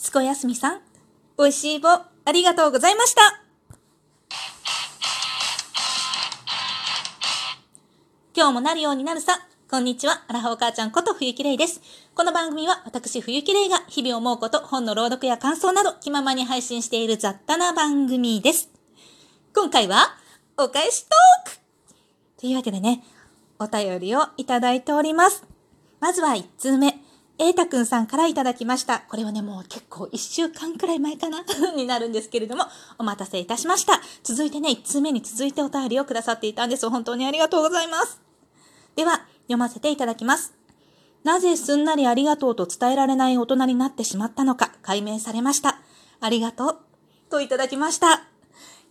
すこやすみさん、美味しい棒、ありがとうございました。今日もなるようになるさ。こんにちは。アラハお母ちゃんこと冬木玲です。この番組は私冬木玲が日々思うこと、本の朗読や感想など気ままに配信している雑多な番組です。今回は、お返しトークというわけでね、お便りをいただいております。まずは1通目。瑛太くんさんからいただきました。これはね、もう結構1週間くらい前かな になるんですけれども、お待たせいたしました。続いてね、1通目に続いてお便りをくださっていたんです。本当にありがとうございます。では、読ませていただきます。なぜすんなりありがとうと伝えられない大人になってしまったのか解明されました。ありがとう。といただきました。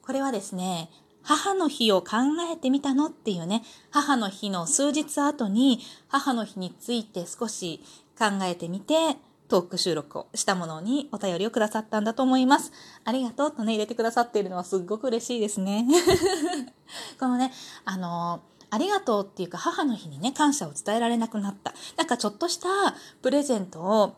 これはですね、母の日を考えてみたのっていうね、母の日の数日後に母の日について少し考えてみて、トーク収録をしたものにお便りをくださったんだと思います。ありがとうとね、入れてくださっているのはすっごく嬉しいですね。このね、あのありがとうっていうか母の日にね、感謝を伝えられなくなった。なんかちょっとしたプレゼントを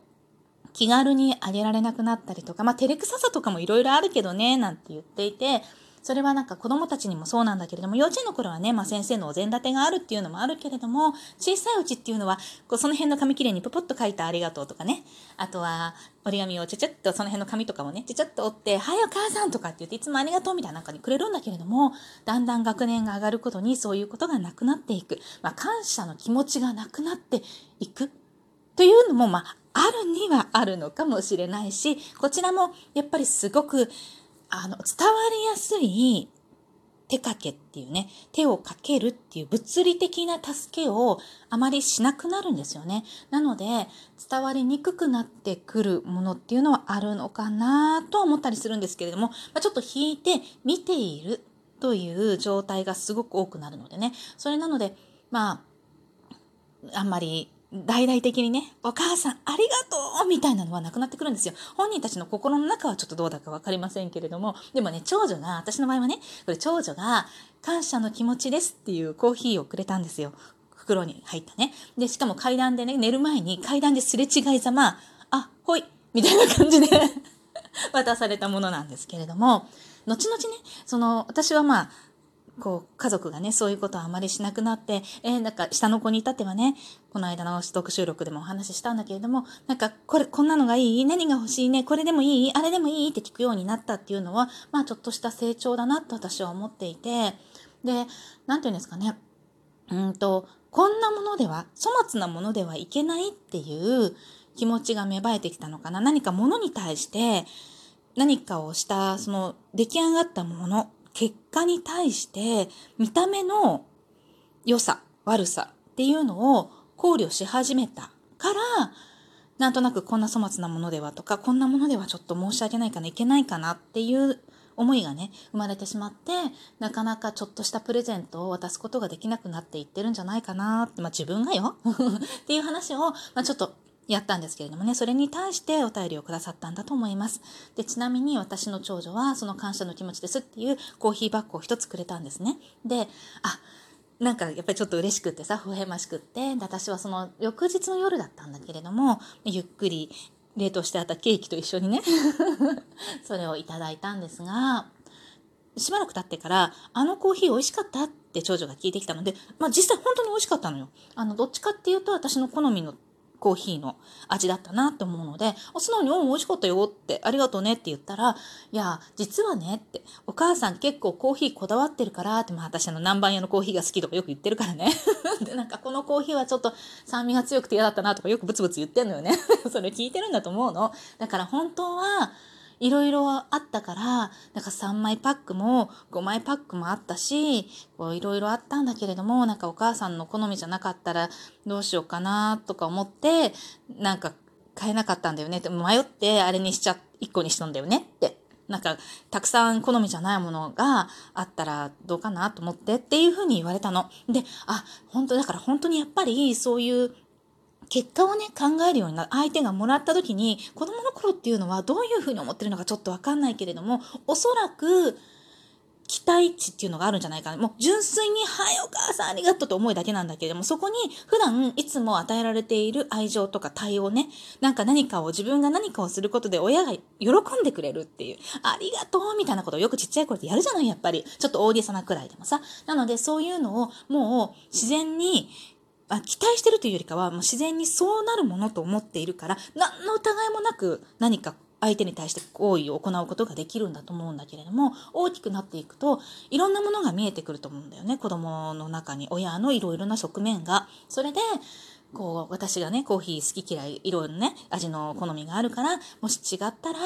気軽にあげられなくなったりとか、まあ照れくささとかもいろいろあるけどね、なんて言っていて、それはなんか子供たちにもそうなんだけれども、幼稚園の頃はね、まあ先生のお膳立てがあるっていうのもあるけれども、小さいうちっていうのは、こうその辺の紙切れにポポッと書いたありがとうとかね、あとは折り紙をちゃちゃっとその辺の紙とかもね、ちゃちゃっと折って、はいお母さんとかって言っていつもありがとうみたいな中にくれるんだけれども、だんだん学年が上がることにそういうことがなくなっていく。まあ感謝の気持ちがなくなっていく。というのも、まあ、あるにはあるのかもしれないし、こちらもやっぱりすごく、あの、伝わりやすい手かけっていうね、手をかけるっていう物理的な助けをあまりしなくなるんですよね。なので、伝わりにくくなってくるものっていうのはあるのかなと思ったりするんですけれども、まあ、ちょっと引いて見ているという状態がすごく多くなるのでね。それなので、まあ、あんまり大々的にね、お母さんありがとうみたいなのはなくなってくるんですよ。本人たちの心の中はちょっとどうだかわかりませんけれども、でもね、長女が、私の場合はね、これ長女が感謝の気持ちですっていうコーヒーをくれたんですよ。袋に入ったね。で、しかも階段でね、寝る前に階段ですれ違いざま、あ、ほいみたいな感じで 渡されたものなんですけれども、後々ね、その、私はまあ、こう、家族がね、そういうことはあまりしなくなって、えー、なんか、下の子に至ってはね、この間の取得収録でもお話ししたんだけれども、なんか、これ、こんなのがいい何が欲しいねこれでもいいあれでもいいって聞くようになったっていうのは、まあ、ちょっとした成長だなと私は思っていて、で、なんていうんですかね、うんと、こんなものでは、粗末なものではいけないっていう気持ちが芽生えてきたのかな。何かものに対して、何かをした、その出来上がったもの結果に対して見た目の良さ、悪さっていうのを考慮し始めたから、なんとなくこんな粗末なものではとか、こんなものではちょっと申し訳ないかな、いけないかなっていう思いがね、生まれてしまって、なかなかちょっとしたプレゼントを渡すことができなくなっていってるんじゃないかなって、まあ自分がよ。っていう話を、まあちょっとやったんですけれどもね、それに対してお便りをくださったんだと思います。で、ちなみに私の長女はその感謝の気持ちですっていうコーヒーバッグを一つくれたんですね。で、あ、なんかやっぱりちょっと嬉しくってさ、微笑ましくって、私はその翌日の夜だったんだけれども、ゆっくり冷凍してあったケーキと一緒にね それをいただいたんですが、しばらく経ってから、あのコーヒー美味しかったって長女が聞いてきたので、まあ実際本当に美味しかったのよ。あの、どっちかっていうと私の好みのコーヒーの味だったなって思うので、素直に、お美味しかったよって、ありがとうねって言ったら、いや、実はねって、お母さん結構コーヒーこだわってるからって、まあ私あの南蛮屋のコーヒーが好きとかよく言ってるからね。で、なんかこのコーヒーはちょっと酸味が強くて嫌だったなとかよくブツブツ言ってんのよね。それ聞いてるんだと思うの。だから本当は、いろいろあったから、なんか3枚パックも5枚パックもあったし、こういろいろあったんだけれども、なんかお母さんの好みじゃなかったらどうしようかなとか思って、なんか買えなかったんだよねって、迷ってあれにしちゃ、1個にしたんだよねって。なんか、たくさん好みじゃないものがあったらどうかなと思ってっていうふうに言われたの。で、あ、本当だから本当にやっぱりそういう結果をね、考えるようになる。相手がもらった時に、子供の頃っていうのはどういうふうに思ってるのかちょっとわかんないけれども、おそらく、期待値っていうのがあるんじゃないかな。もう純粋に、はい、お母さんありがとうと思いだけなんだけれども、そこに普段いつも与えられている愛情とか対応ね、なんか何かを、自分が何かをすることで親が喜んでくれるっていう、ありがとうみたいなことをよくちっちゃい頃でやるじゃない、やっぱり。ちょっと大げさなくらいでもさ。なので、そういうのをもう自然に、あ期待してるというよりかは、もう自然にそうなるものと思っているから、何の疑いもなく何か相手に対して行為を行うことができるんだと思うんだけれども大きくなっていくといろんなものが見えてくると思うんだよね子供の中に親のいろいろな側面が。それでこう私がねコーヒー好き嫌いいろいろね味の好みがあるからもし違ったら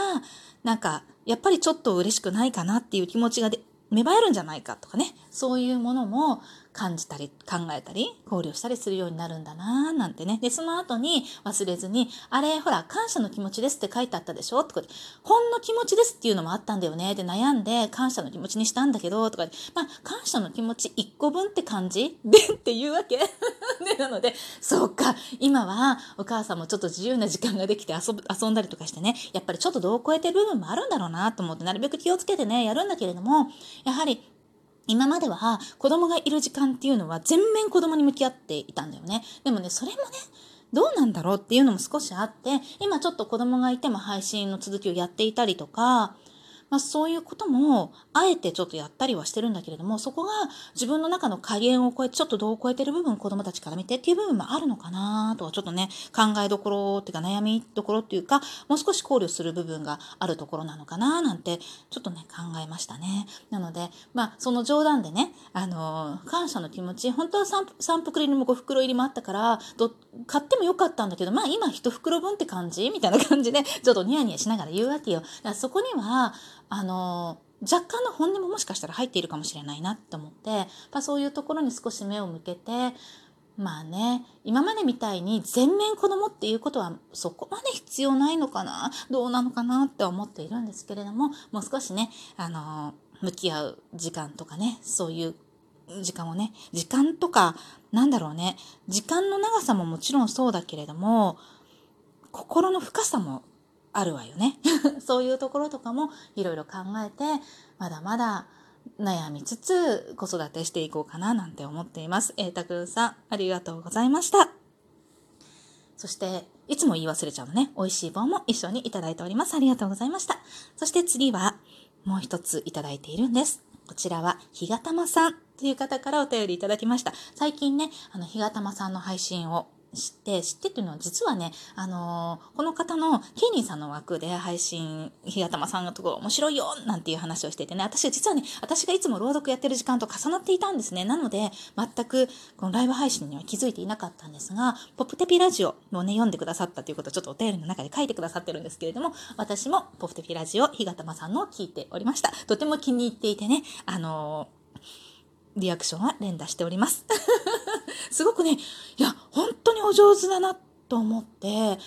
なんかやっぱりちょっと嬉しくないかなっていう気持ちがで芽生えるんじゃないかとかねそういうものも感じたり考えたり考慮したりするようになるんだなーなんてね。で、その後に忘れずに、あれ、ほら、感謝の気持ちですって書いてあったでしょ？とかで、ほんの気持ちですっていうのもあったんだよね。で、悩んで感謝の気持ちにしたんだけど、とかで、まあ、感謝の気持ち1個分って感じ？でっていうわけ。で、なので、そうか、今はお母さんもちょっと自由な時間ができて遊ぶ、遊んだりとかしてね、やっぱりちょっと度を超えてる部分もあるんだろうなと思って、なるべく気をつけてね、やるんだけれども、やはり今までは子供がいる時間っていうのは全面子供に向き合っていたんだよね。でもね、それもね、どうなんだろうっていうのも少しあって、今ちょっと子供がいても配信の続きをやっていたりとか、まあ、そういうこともあえてちょっとやったりはしてるんだけれどもそこが自分の中の加減を超えてちょっと度を超えてる部分子供たちから見てっていう部分もあるのかなとはちょっとね考えどころっていうか悩みどころっていうかもう少し考慮する部分があるところなのかななんてちょっとね考えましたね。なのでまあその冗談でねあの、感謝の気持ち本当は 3, 3袋入りも5袋入りもあったからど買ってもよかったんだけどまあ今1袋分って感じみたいな感じでちょっとニヤニヤしながら言うわけよ。だからそこにはあの若干の本音ももしかしたら入っているかもしれないなって思って、まあ、そういうところに少し目を向けてまあね今までみたいに全面子供っていうことはそこまで必要ないのかなどうなのかなって思っているんですけれどももう少しねあの向き合う時間とかねそういう時間をね時間とかなんだろうね時間の長さももちろんそうだけれども心の深さもあるわよね。そういうところとかもいろいろ考えて、まだまだ悩みつつ子育てしていこうかななんて思っています。えーたくんさん、ありがとうございました。そして、いつも言い忘れちゃうのね。美味しい棒も一緒にいただいております。ありがとうございました。そして次は、もう一ついただいているんです。こちらは、ひがたまさんという方からお便りいただきました。最近ね、あの、ひがたまさんの配信を知って、知ってっていうのは実はね、あのー、この方のケイニーさんの枠で配信、日がたまさんのところ面白いよなんていう話をしててね、私実はね、私がいつも朗読やってる時間と重なっていたんですね。なので、全くこのライブ配信には気づいていなかったんですが、ポップテピラジオをね、読んでくださったということをちょっとお便りの中で書いてくださってるんですけれども、私もポップテピラジオ、日がたまさんのを聞いておりました。とても気に入っていてね、あのーリアクションは連打しております。すごくね、いや、本当にお上手だなと思って、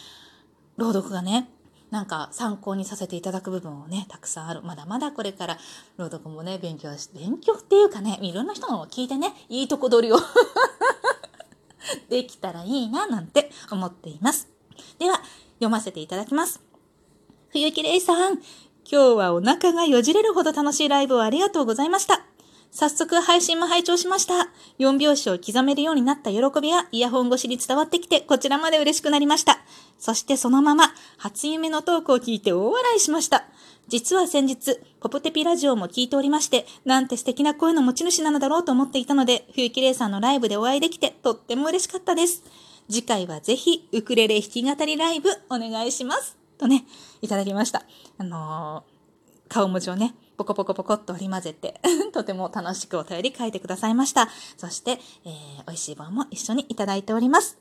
朗読がね、なんか参考にさせていただく部分をね、たくさんある。まだまだこれから朗読もね、勉強し、勉強っていうかね、いろんな人のを聞いてね、いいとこ取りを できたらいいな、なんて思っています。では、読ませていただきます。冬木玲さん、今日はお腹がよじれるほど楽しいライブをありがとうございました。早速配信も拝聴しました。4拍子を刻めるようになった喜びがイヤホン越しに伝わってきて、こちらまで嬉しくなりました。そしてそのまま、初夢のトークを聞いて大笑いしました。実は先日、ポポテピラジオも聞いておりまして、なんて素敵な声の持ち主なのだろうと思っていたので、冬木玲さんのライブでお会いできて、とっても嬉しかったです。次回はぜひ、ウクレレ弾き語りライブお願いします。とね、いただきました。あのー、顔文字をね、ポコポコポコっと折り混ぜて とても楽しくお便り書いてくださいました。そして、えー、美味しい棒も一緒にいただいております。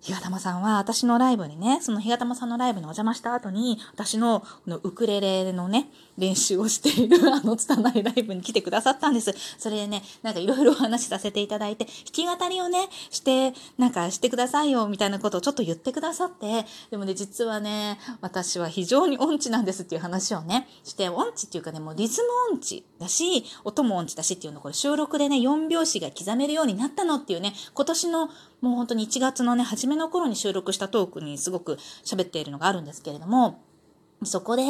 ひがたまさんは私のライブにね、そのひがたまさんのライブにお邪魔した後に、私のこのウクレレのね、練習をしている あの拙いライブに来てくださったんです。それでね、なんかいろいろお話しさせていただいて、弾き語りをね、して、なんかしてくださいよ、みたいなことをちょっと言ってくださって、でもね、実はね、私は非常に音痴なんですっていう話をね、して、音痴っていうかね、もうリズム音痴だし、音も音痴だしっていうの、これ収録でね、4拍子が刻めるようになったのっていうね、今年のもう本当に1月のね、初めの頃に収録したトークにすごく喋っているのがあるんですけれども、そこで、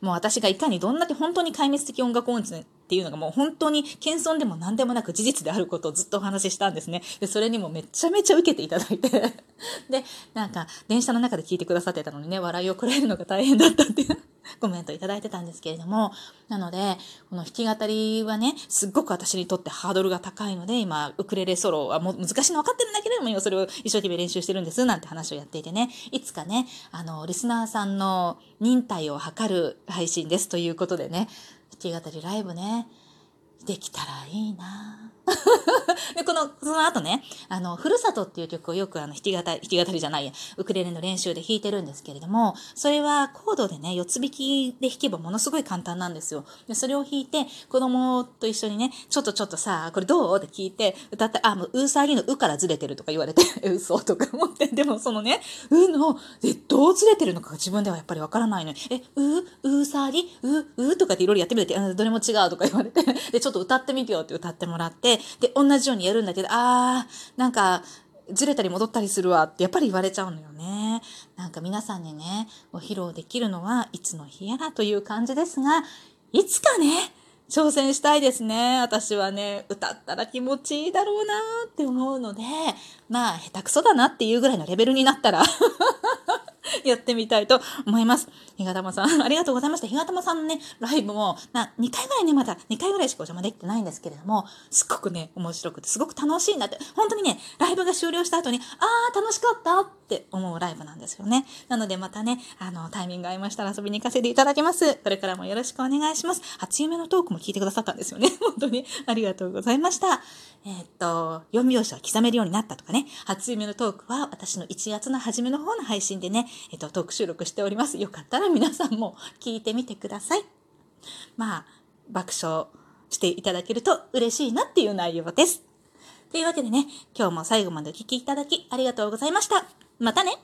もう私がいかにどんだけ本当に壊滅的音楽音痴っていうのがもう本当に謙遜でも何でもなく事実であることをずっとお話ししたんですね。で、それにもめちゃめちゃ受けていただいて で、なんか電車の中で聞いてくださってたのにね、笑いをこらえるのが大変だったっていう コメントいただいてたんですけれども、なので、この弾き語りはね、すっごく私にとってハードルが高いので、今、ウクレレソロはも難しいの分かってるんだけれども、今それを一生懸命練習してるんです、なんて話をやっていてね、いつかね、あの、リスナーさんの忍耐を図る配信ですということでね、弾き語りライブね、できたらいいな。ぁ で、この、その後ね、あの、ふるさとっていう曲をよくあの、弾き語り、弾き語りじゃないや、ウクレレの練習で弾いてるんですけれども、それはコードでね、四つ弾きで弾けばものすごい簡単なんですよ。で、それを弾いて、子供と一緒にね、ちょっとちょっとさ、これどう？って聞いて、歌って、あ、もう、うさぎのうからずれてるとか言われて、嘘とか思って、でもそのね、うの、で、どうずれてるのか自分ではやっぱりわからないのに、え、う、うさぎ、う、う？とかっていろいろやってみて、どれも違うとか言われて、で、ちょっと歌ってみてよって歌ってもらって、で、同じようにやるんだけど、あー、なんか、ずれたり戻ったりするわってやっぱり言われちゃうのよね。なんか皆さんにね、ご披露できるのはいつの日やらという感じですが、いつかね、挑戦したいですね。私はね、歌ったら気持ちいいだろうなって思うので、まあ、下手くそだなっていうぐらいのレベルになったら やってみたいと思います。ひがたまさん、ありがとうございました。ひがたまさんのね、ライブも、な、2回ぐらいね、まだ2回ぐらいしかお邪魔できてないんですけれども、すっごくね、面白くて、すごく楽しいんだって、本当にね、ライブが終了した後に、あー、楽しかったって思うライブなんですよね。なのでまたね、あの、タイミング合いましたら遊びに行かせていただきます。これからもよろしくお願いします。初夢のトークも聞いてくださったんですよね。本当にありがとうございました。えー、っと、読み用紙は刻めるようになったとかね、初夢のトークは私の1月の初めの方の配信でね、えっと、トーク収録しております。よかったら皆さんも聞いてみてください。まあ、爆笑していただけると嬉しいなっていう内容です。というわけでね、今日も最後までお聴きいただきありがとうございました。またね